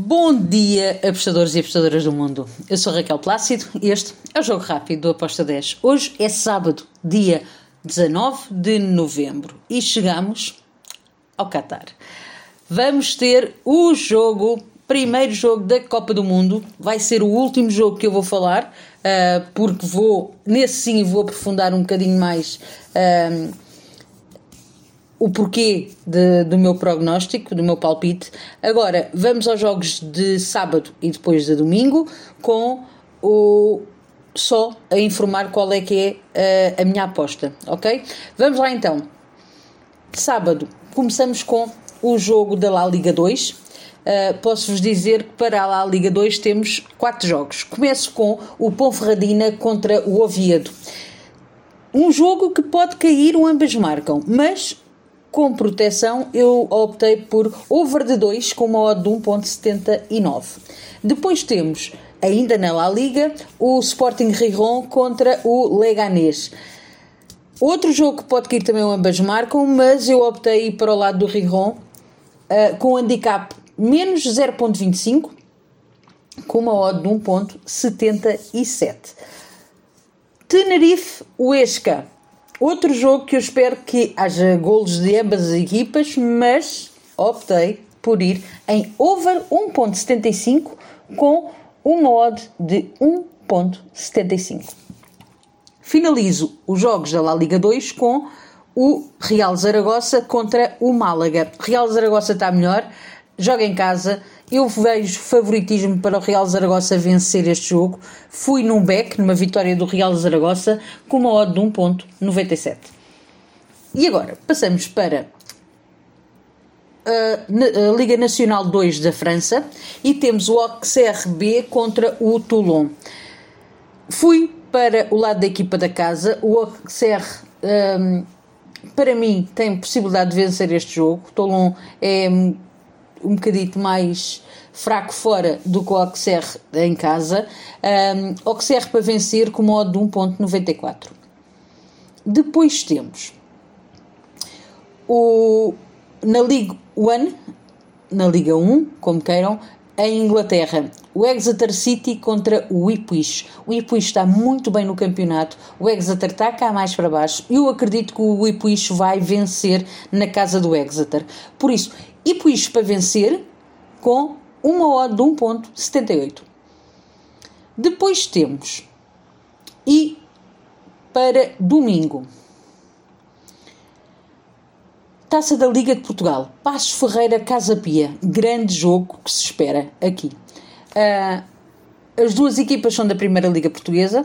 Bom dia, apostadores e apostadoras do mundo. Eu sou Raquel Plácido e este é o Jogo Rápido do Aposta 10. Hoje é sábado, dia 19 de novembro e chegamos ao Qatar. Vamos ter o jogo, primeiro jogo da Copa do Mundo. Vai ser o último jogo que eu vou falar, uh, porque vou, nesse sim, vou aprofundar um bocadinho mais. Uh, o porquê de, do meu prognóstico, do meu palpite. Agora, vamos aos jogos de sábado e depois de domingo, com o só a informar qual é que é a, a minha aposta, ok? Vamos lá então. Sábado, começamos com o jogo da La Liga 2. Uh, Posso-vos dizer que para a La Liga 2 temos quatro jogos. Começo com o Ponferradina contra o Oviedo. Um jogo que pode cair, o ambas marcam, mas com proteção, eu optei por over de 2 com uma odd de 1.79. Depois temos, ainda na La Liga, o Sporting Rijon contra o Leganés. Outro jogo que pode cair também ambas marcam, mas eu optei para o lado do Rijon uh, com handicap menos 0.25 com uma odd de 1.77. Tenerife Huesca Outro jogo que eu espero que haja golos de ambas as equipas, mas optei por ir em over 1.75 com uma odd de 1.75. Finalizo os jogos da La Liga 2 com o Real Zaragoza contra o Málaga. Real Zaragoza está melhor, joga em casa. Eu vejo favoritismo para o Real Zaragoza vencer este jogo. Fui num back, numa vitória do Real Zaragoza, com uma odd de 1.97. E agora, passamos para a, a Liga Nacional 2 da França e temos o Auxerre B contra o Toulon. Fui para o lado da equipa da casa. O Auxerre, um, para mim, tem possibilidade de vencer este jogo. Toulon é um bocadito mais fraco fora do que o Auxerre em casa. Um, Auxerre para vencer com modo de 1.94. Depois temos o, na Liga 1, na Liga 1, como queiram, em Inglaterra, o Exeter City contra o Ipswich. O Ipswich está muito bem no campeonato, o Exeter está cá mais para baixo. Eu acredito que o Ipswich vai vencer na casa do Exeter. Por isso, Ipswich para vencer com uma odd de 1.78. Depois temos e para domingo Taça da Liga de Portugal, Passos Ferreira Casa Pia, grande jogo que se espera aqui. Uh, as duas equipas são da Primeira Liga Portuguesa,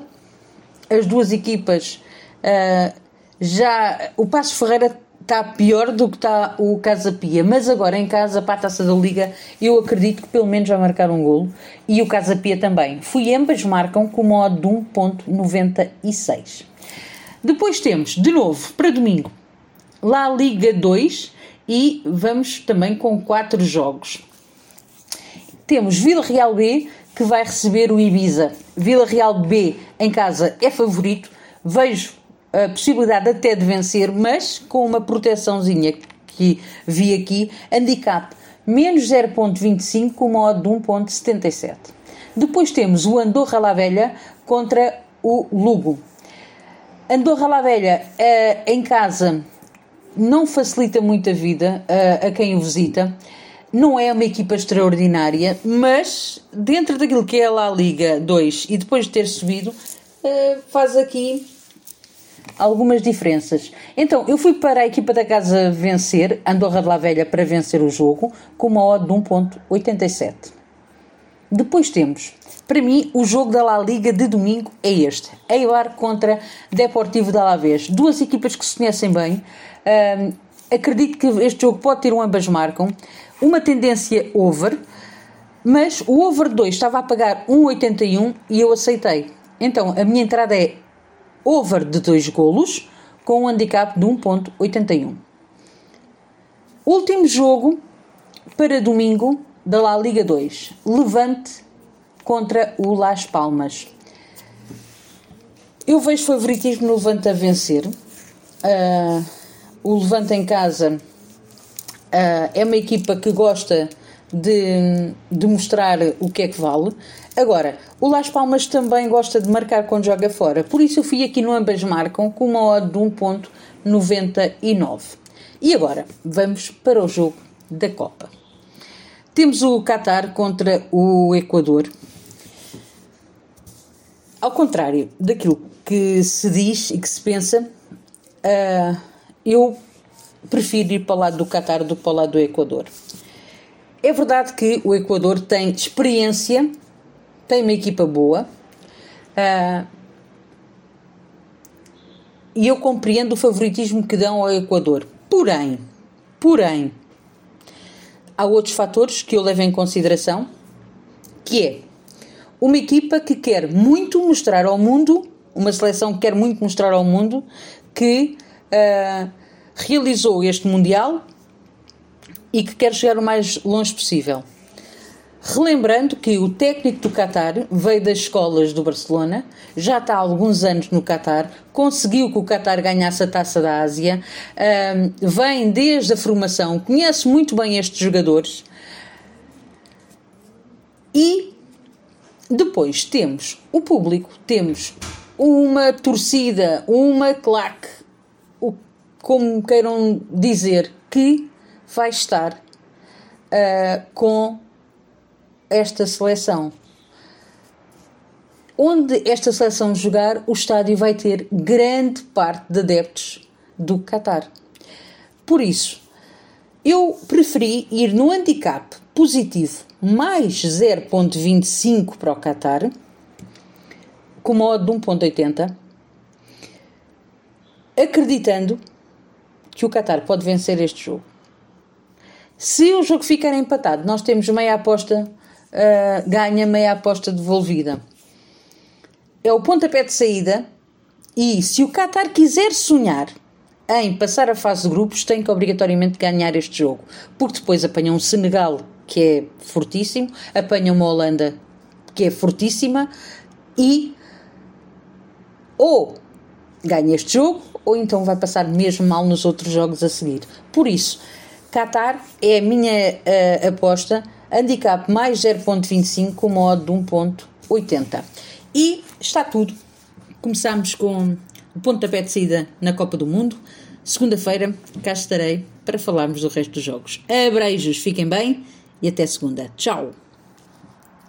as duas equipas uh, já. O Passos Ferreira está pior do que está o Casa Pia, mas agora em casa, para a Taça da Liga, eu acredito que pelo menos vai marcar um golo e o Casa Pia também. Fui ambas marcam com modo de 1.96. Depois temos, de novo, para domingo, La Liga 2 e vamos também com quatro jogos. Temos Vila Real B que vai receber o Ibiza. Vila Real B em casa é favorito. Vejo a possibilidade até de vencer, mas com uma proteçãozinha que vi aqui, handicap menos 0.25 com uma odd de 1.77. Depois temos o Andorra La Velha contra o Lugo. Andorra La Velha uh, em casa não facilita muito a vida a, a quem o visita. Não é uma equipa extraordinária, mas dentro daquilo que é a Liga 2 e depois de ter subido, eh, faz aqui algumas diferenças. Então, eu fui para a equipa da casa vencer, Andorra de la Velha, para vencer o jogo, com uma odd de 1.87. Depois temos, para mim, o jogo da La Liga de domingo é este. Eibar contra Deportivo de Alavés. Duas equipas que se conhecem bem, um, acredito que este jogo pode ter um ambas marcam, uma tendência over, mas o over 2 estava a pagar 1,81 e eu aceitei. Então a minha entrada é over de 2 golos com um handicap de 1,81. Último jogo para domingo da La Liga 2: Levante contra o Las Palmas. Eu vejo favoritismo no Levante a vencer. Uh, o Levante em casa uh, é uma equipa que gosta de, de mostrar o que é que vale. Agora, o Las Palmas também gosta de marcar quando joga fora, por isso eu fui aqui no ambas marcam com uma odd de 1.99. E agora, vamos para o jogo da Copa. Temos o Qatar contra o Equador. Ao contrário daquilo que se diz e que se pensa, uh, eu prefiro ir para o lado do Qatar do que para o lado do Equador. É verdade que o Equador tem experiência, tem uma equipa boa, uh, e eu compreendo o favoritismo que dão ao Equador. Porém, porém, há outros fatores que eu levo em consideração, que é uma equipa que quer muito mostrar ao mundo, uma seleção que quer muito mostrar ao mundo que uh, realizou este Mundial e que quer chegar o mais longe possível. Relembrando que o técnico do Qatar veio das escolas do Barcelona, já está há alguns anos no Qatar, conseguiu que o Qatar ganhasse a taça da Ásia, um, vem desde a formação, conhece muito bem estes jogadores. E depois temos o público, temos uma torcida, uma claque, como queiram dizer, que vai estar uh, com esta seleção. Onde esta seleção jogar, o estádio vai ter grande parte de adeptos do Qatar. Por isso, eu preferi ir no handicap positivo mais 0.25 para o Qatar, com modo de 1.80, acreditando que o Qatar pode vencer este jogo. Se o jogo ficar empatado, nós temos meia aposta uh, ganha meia aposta devolvida. É o pontapé de saída e se o Qatar quiser sonhar em passar a fase de grupos, tem que obrigatoriamente ganhar este jogo, porque depois apanha um Senegal que é fortíssimo, apanha uma Holanda que é fortíssima e ou ganha este jogo ou então vai passar mesmo mal nos outros jogos a seguir. Por isso, Qatar é a minha uh, aposta handicap mais 0.25 com modo de 1.80. E está tudo. Começamos com o pontapé de saída na Copa do Mundo. Segunda-feira cá estarei para falarmos do resto dos jogos. Abreijos, fiquem bem e até segunda. Tchau!